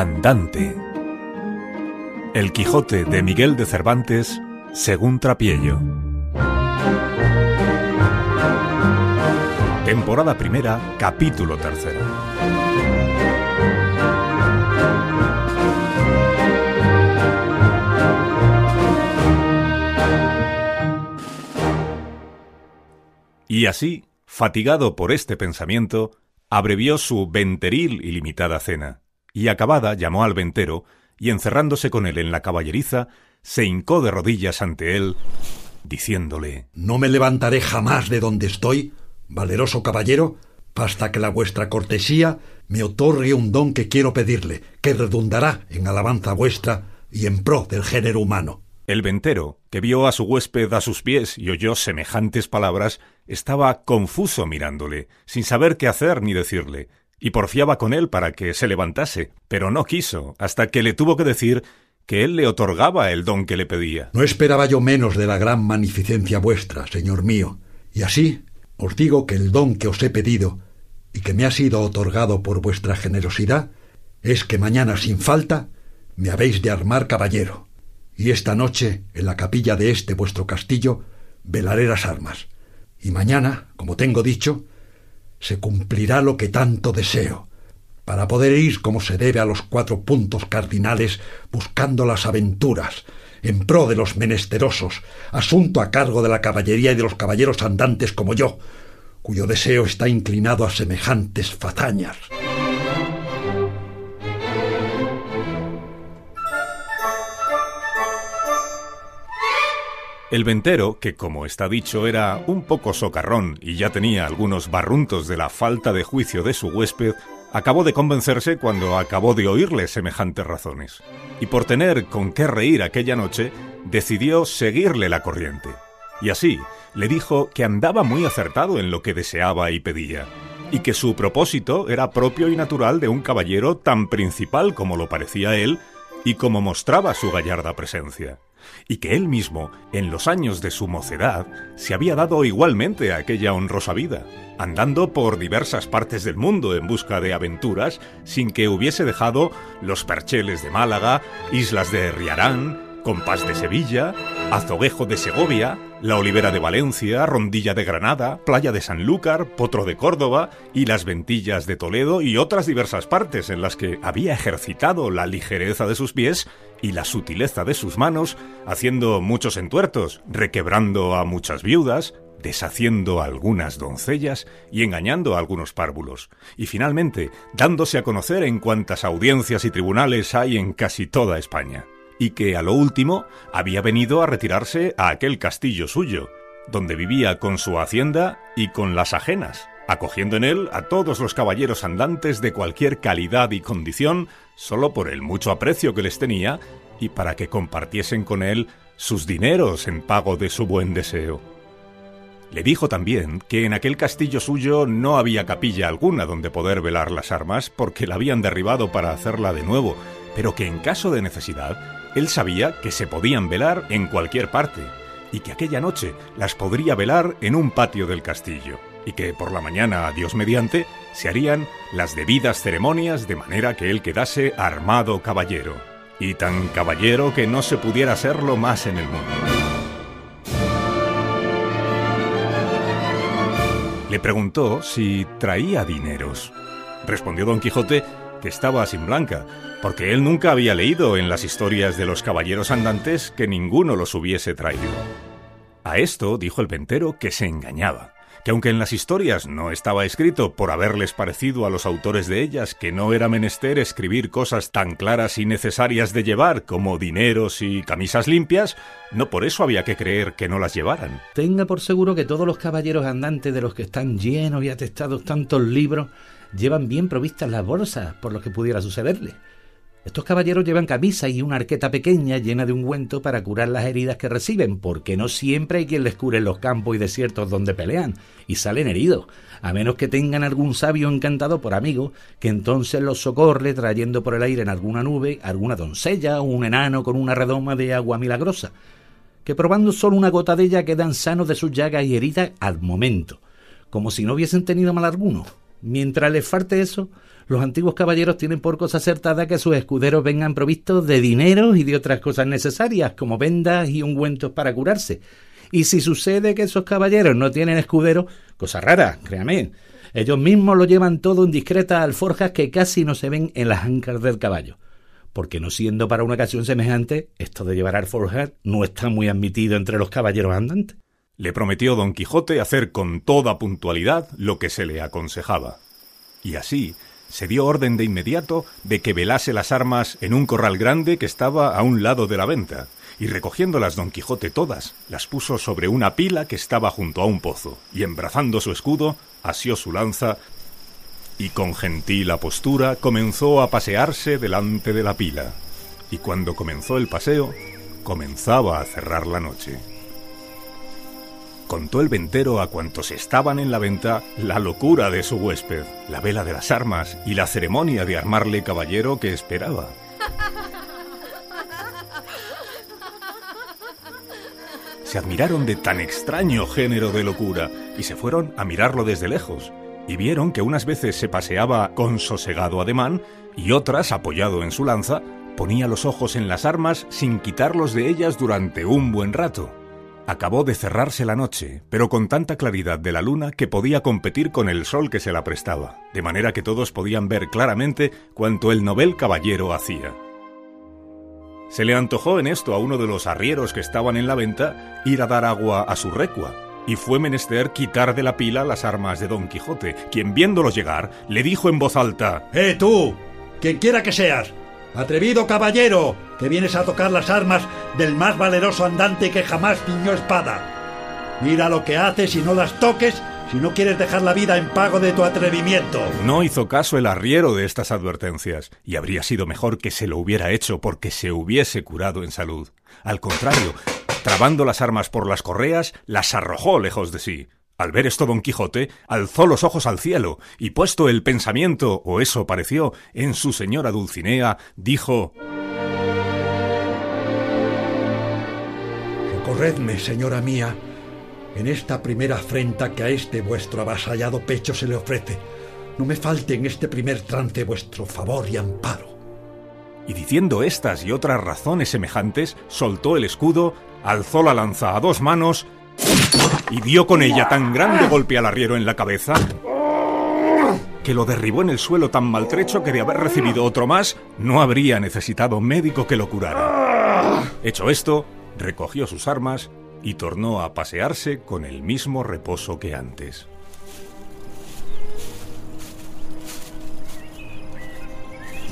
Andante. El Quijote de Miguel de Cervantes, según Trapiello. Temporada primera, capítulo tercero. Y así, fatigado por este pensamiento, abrevió su venteril y limitada cena, y acabada llamó al ventero, y encerrándose con él en la caballeriza, se hincó de rodillas ante él, diciéndole No me levantaré jamás de donde estoy, valeroso caballero, hasta que la vuestra cortesía me otorgue un don que quiero pedirle, que redundará en alabanza vuestra y en pro del género humano. El ventero, que vio a su huésped a sus pies y oyó semejantes palabras, estaba confuso mirándole, sin saber qué hacer ni decirle, y porfiaba con él para que se levantase, pero no quiso, hasta que le tuvo que decir que él le otorgaba el don que le pedía. No esperaba yo menos de la gran magnificencia vuestra, señor mío, y así os digo que el don que os he pedido y que me ha sido otorgado por vuestra generosidad es que mañana sin falta me habéis de armar caballero y esta noche en la capilla de este vuestro castillo velaré las armas. Y mañana, como tengo dicho, se cumplirá lo que tanto deseo, para poder ir como se debe a los cuatro puntos cardinales buscando las aventuras, en pro de los menesterosos, asunto a cargo de la caballería y de los caballeros andantes como yo, cuyo deseo está inclinado a semejantes fazañas. El ventero, que como está dicho era un poco socarrón y ya tenía algunos barruntos de la falta de juicio de su huésped, acabó de convencerse cuando acabó de oírle semejantes razones. Y por tener con qué reír aquella noche, decidió seguirle la corriente. Y así le dijo que andaba muy acertado en lo que deseaba y pedía, y que su propósito era propio y natural de un caballero tan principal como lo parecía él y como mostraba su gallarda presencia y que él mismo, en los años de su mocedad, se había dado igualmente a aquella honrosa vida, andando por diversas partes del mundo en busca de aventuras, sin que hubiese dejado los percheles de Málaga, islas de Riarán, Compás de Sevilla, Azoguejo de Segovia, La Olivera de Valencia, Rondilla de Granada, Playa de Sanlúcar, Potro de Córdoba y las Ventillas de Toledo y otras diversas partes en las que había ejercitado la ligereza de sus pies y la sutileza de sus manos, haciendo muchos entuertos, requebrando a muchas viudas, deshaciendo a algunas doncellas y engañando a algunos párvulos, y finalmente dándose a conocer en cuantas audiencias y tribunales hay en casi toda España y que a lo último había venido a retirarse a aquel castillo suyo, donde vivía con su hacienda y con las ajenas, acogiendo en él a todos los caballeros andantes de cualquier calidad y condición, solo por el mucho aprecio que les tenía y para que compartiesen con él sus dineros en pago de su buen deseo. Le dijo también que en aquel castillo suyo no había capilla alguna donde poder velar las armas porque la habían derribado para hacerla de nuevo, pero que en caso de necesidad él sabía que se podían velar en cualquier parte, y que aquella noche las podría velar en un patio del castillo, y que por la mañana, Dios mediante, se harían las debidas ceremonias de manera que él quedase armado caballero, y tan caballero que no se pudiera serlo más en el mundo. Le preguntó si traía dineros. Respondió don Quijote que estaba sin blanca, porque él nunca había leído en las historias de los caballeros andantes que ninguno los hubiese traído. A esto dijo el ventero que se engañaba, que aunque en las historias no estaba escrito por haberles parecido a los autores de ellas que no era menester escribir cosas tan claras y necesarias de llevar como dineros y camisas limpias, no por eso había que creer que no las llevaran. Tenga por seguro que todos los caballeros andantes de los que están llenos y atestados tantos libros llevan bien provistas las bolsas por lo que pudiera sucederle. Estos caballeros llevan camisa y una arqueta pequeña llena de ungüento para curar las heridas que reciben, porque no siempre hay quien les cure en los campos y desiertos donde pelean, y salen heridos, a menos que tengan algún sabio encantado por amigo, que entonces los socorre trayendo por el aire en alguna nube alguna doncella o un enano con una redoma de agua milagrosa, que probando solo una gota de ella quedan sanos de sus llagas y heridas al momento, como si no hubiesen tenido mal alguno. Mientras les falte eso, Los antiguos caballeros tienen por cosa acertada que sus escuderos vengan provistos de dinero y de otras cosas necesarias, como vendas y ungüentos para curarse. Y si sucede que esos caballeros no tienen escudero, cosa rara, créame, ellos mismos lo llevan todo en discretas alforjas que casi no se ven en las ancas del caballo. Porque no siendo para una ocasión semejante, esto de llevar alforjas no está muy admitido entre los caballeros andantes. Le prometió don Quijote hacer con toda puntualidad lo que se le aconsejaba. Y así, se dio orden de inmediato de que velase las armas en un corral grande que estaba a un lado de la venta, y recogiéndolas don Quijote todas, las puso sobre una pila que estaba junto a un pozo, y embrazando su escudo, asió su lanza, y con gentil apostura comenzó a pasearse delante de la pila. Y cuando comenzó el paseo, comenzaba a cerrar la noche contó el ventero a cuantos estaban en la venta la locura de su huésped, la vela de las armas y la ceremonia de armarle caballero que esperaba. Se admiraron de tan extraño género de locura y se fueron a mirarlo desde lejos, y vieron que unas veces se paseaba con sosegado ademán y otras, apoyado en su lanza, ponía los ojos en las armas sin quitarlos de ellas durante un buen rato. Acabó de cerrarse la noche, pero con tanta claridad de la luna que podía competir con el sol que se la prestaba, de manera que todos podían ver claramente cuanto el novel caballero hacía. Se le antojó en esto a uno de los arrieros que estaban en la venta ir a dar agua a su recua, y fue menester quitar de la pila las armas de Don Quijote, quien viéndolo llegar, le dijo en voz alta ¡Eh tú! Quien quiera que seas, Atrevido caballero, que vienes a tocar las armas del más valeroso andante que jamás tiñó espada. Mira lo que haces y no las toques si no quieres dejar la vida en pago de tu atrevimiento. No hizo caso el arriero de estas advertencias, y habría sido mejor que se lo hubiera hecho porque se hubiese curado en salud. Al contrario, trabando las armas por las correas, las arrojó lejos de sí. Al ver esto don Quijote alzó los ojos al cielo, y puesto el pensamiento, o eso pareció, en su señora Dulcinea, dijo Socorredme, señora mía, en esta primera afrenta que a este vuestro avasallado pecho se le ofrece. No me falte en este primer trance vuestro favor y amparo. Y diciendo estas y otras razones semejantes, soltó el escudo, alzó la lanza a dos manos, y dio con ella tan grande golpe al arriero en la cabeza que lo derribó en el suelo tan maltrecho que de haber recibido otro más no habría necesitado médico que lo curara. Hecho esto, recogió sus armas y tornó a pasearse con el mismo reposo que antes.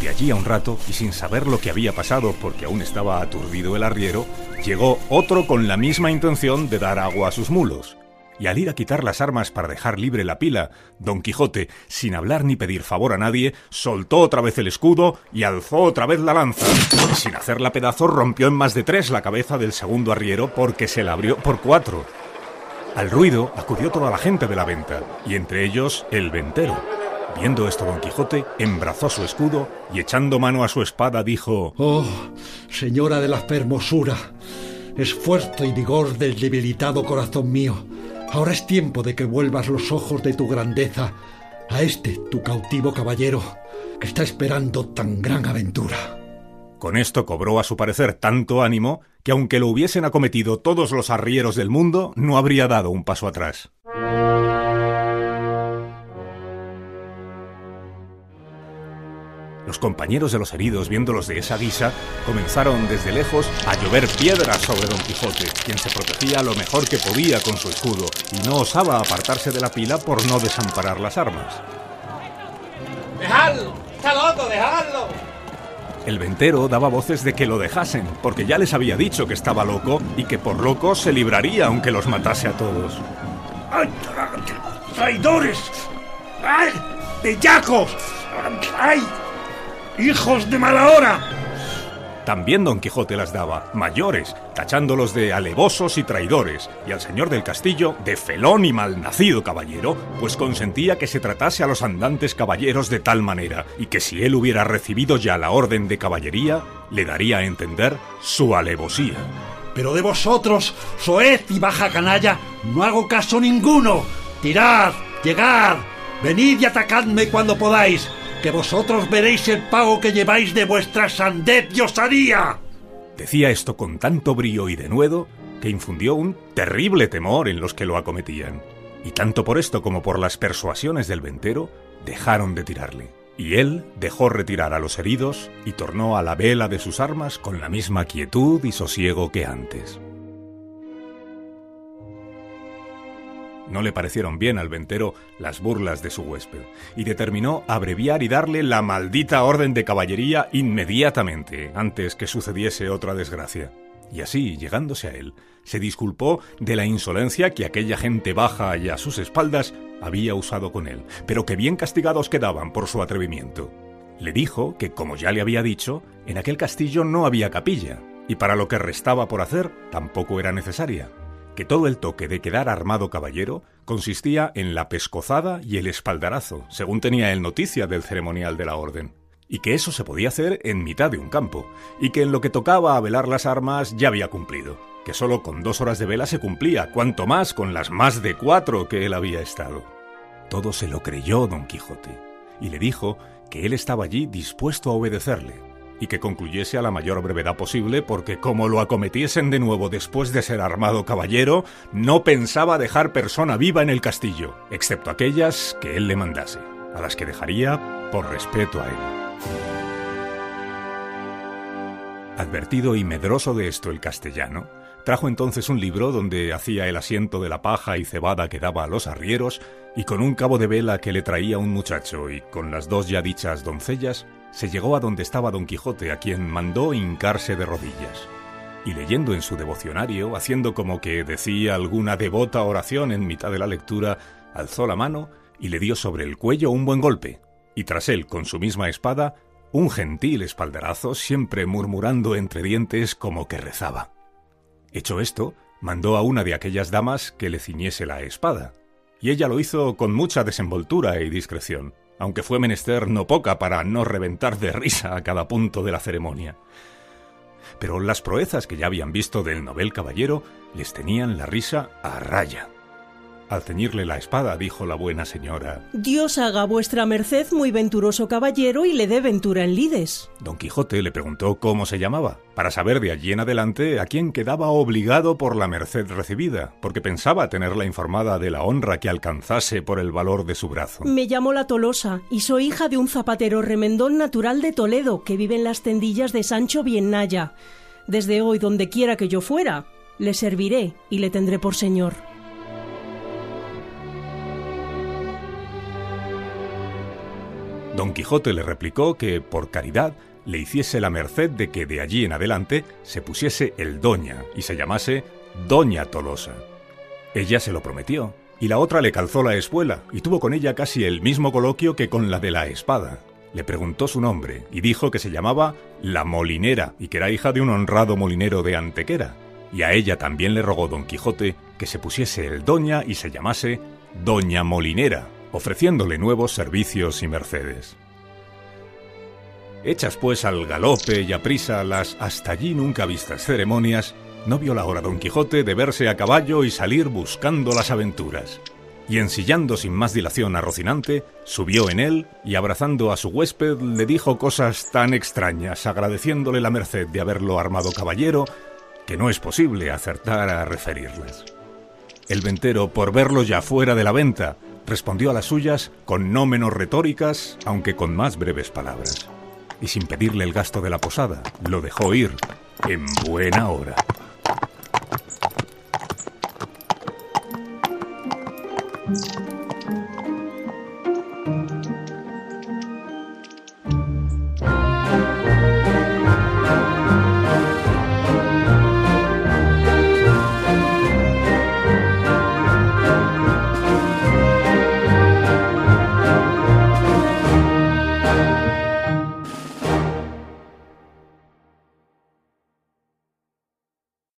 De allí a un rato, y sin saber lo que había pasado porque aún estaba aturdido el arriero, llegó otro con la misma intención de dar agua a sus mulos. Y al ir a quitar las armas para dejar libre la pila, don Quijote, sin hablar ni pedir favor a nadie, soltó otra vez el escudo y alzó otra vez la lanza. Sin hacerla pedazo rompió en más de tres la cabeza del segundo arriero porque se la abrió por cuatro. Al ruido acudió toda la gente de la venta, y entre ellos el ventero. Viendo esto don Quijote, embrazó su escudo y echando mano a su espada dijo Oh, señora de la fermosura, esfuerzo y vigor del debilitado corazón mío, ahora es tiempo de que vuelvas los ojos de tu grandeza a este tu cautivo caballero que está esperando tan gran aventura. Con esto cobró a su parecer tanto ánimo que aunque lo hubiesen acometido todos los arrieros del mundo, no habría dado un paso atrás. Los compañeros de los heridos, viéndolos de esa guisa, comenzaron desde lejos a llover piedras sobre don Quijote, quien se protegía lo mejor que podía con su escudo y no osaba apartarse de la pila por no desamparar las armas. ¡Dejadlo! ¡Está loco! ¡Dejadlo! El ventero daba voces de que lo dejasen, porque ya les había dicho que estaba loco y que por loco se libraría aunque los matase a todos. ¡Ay, traidores! ¡Ay, bellacos! ¡Ay! ¡Hijos de mala hora! También don Quijote las daba, mayores, tachándolos de alevosos y traidores, y al señor del castillo de felón y malnacido caballero, pues consentía que se tratase a los andantes caballeros de tal manera, y que si él hubiera recibido ya la orden de caballería, le daría a entender su alevosía. Pero de vosotros, soez y baja canalla, no hago caso ninguno. Tirad, llegad, venid y atacadme cuando podáis, que vosotros veréis el pago que lleváis de vuestra sandez y osadía. Decía esto con tanto brío y denuedo que infundió un terrible temor en los que lo acometían. Y tanto por esto como por las persuasiones del ventero, dejaron de tirarle. Y él dejó retirar a los heridos y tornó a la vela de sus armas con la misma quietud y sosiego que antes. No le parecieron bien al ventero las burlas de su huésped, y determinó abreviar y darle la maldita orden de caballería inmediatamente, antes que sucediese otra desgracia. Y así, llegándose a él, se disculpó de la insolencia que aquella gente baja y a sus espaldas había usado con él, pero que bien castigados quedaban por su atrevimiento. Le dijo que, como ya le había dicho, en aquel castillo no había capilla, y para lo que restaba por hacer tampoco era necesaria, que todo el toque de quedar armado caballero consistía en la pescozada y el espaldarazo, según tenía él noticia del ceremonial de la orden, y que eso se podía hacer en mitad de un campo, y que en lo que tocaba a velar las armas ya había cumplido, que solo con dos horas de vela se cumplía, cuanto más con las más de cuatro que él había estado. Todo se lo creyó don Quijote, y le dijo que él estaba allí dispuesto a obedecerle, y que concluyese a la mayor brevedad posible porque como lo acometiesen de nuevo después de ser armado caballero, no pensaba dejar persona viva en el castillo, excepto aquellas que él le mandase, a las que dejaría por respeto a él. Advertido y medroso de esto el castellano, trajo entonces un libro donde hacía el asiento de la paja y cebada que daba a los arrieros, y con un cabo de vela que le traía un muchacho y con las dos ya dichas doncellas, se llegó a donde estaba don Quijote, a quien mandó hincarse de rodillas. Y leyendo en su devocionario, haciendo como que decía alguna devota oración en mitad de la lectura, alzó la mano y le dio sobre el cuello un buen golpe, y tras él, con su misma espada, un gentil espaldarazo, siempre murmurando entre dientes como que rezaba. Hecho esto, mandó a una de aquellas damas que le ciñese la espada, y ella lo hizo con mucha desenvoltura y discreción aunque fue menester no poca para no reventar de risa a cada punto de la ceremonia. Pero las proezas que ya habían visto del novel caballero les tenían la risa a raya. Al ceñirle la espada, dijo la buena señora. Dios haga vuestra merced muy venturoso caballero y le dé ventura en lides. Don Quijote le preguntó cómo se llamaba, para saber de allí en adelante a quién quedaba obligado por la merced recibida, porque pensaba tenerla informada de la honra que alcanzase por el valor de su brazo. Me llamo La Tolosa y soy hija de un zapatero remendón natural de Toledo que vive en las tendillas de Sancho Biennaya. Desde hoy, donde quiera que yo fuera, le serviré y le tendré por señor. Don Quijote le replicó que, por caridad, le hiciese la merced de que de allí en adelante se pusiese el Doña y se llamase Doña Tolosa. Ella se lo prometió, y la otra le calzó la espuela y tuvo con ella casi el mismo coloquio que con la de la espada. Le preguntó su nombre y dijo que se llamaba La Molinera y que era hija de un honrado molinero de Antequera. Y a ella también le rogó don Quijote que se pusiese el Doña y se llamase Doña Molinera, ofreciéndole nuevos servicios y mercedes. Hechas pues al galope y a prisa las hasta allí nunca vistas ceremonias, no vio la hora don Quijote de verse a caballo y salir buscando las aventuras. Y ensillando sin más dilación a Rocinante, subió en él y abrazando a su huésped le dijo cosas tan extrañas, agradeciéndole la merced de haberlo armado caballero, que no es posible acertar a referirlas. El ventero, por verlo ya fuera de la venta, respondió a las suyas con no menos retóricas, aunque con más breves palabras. Y sin pedirle el gasto de la posada, lo dejó ir en buena hora.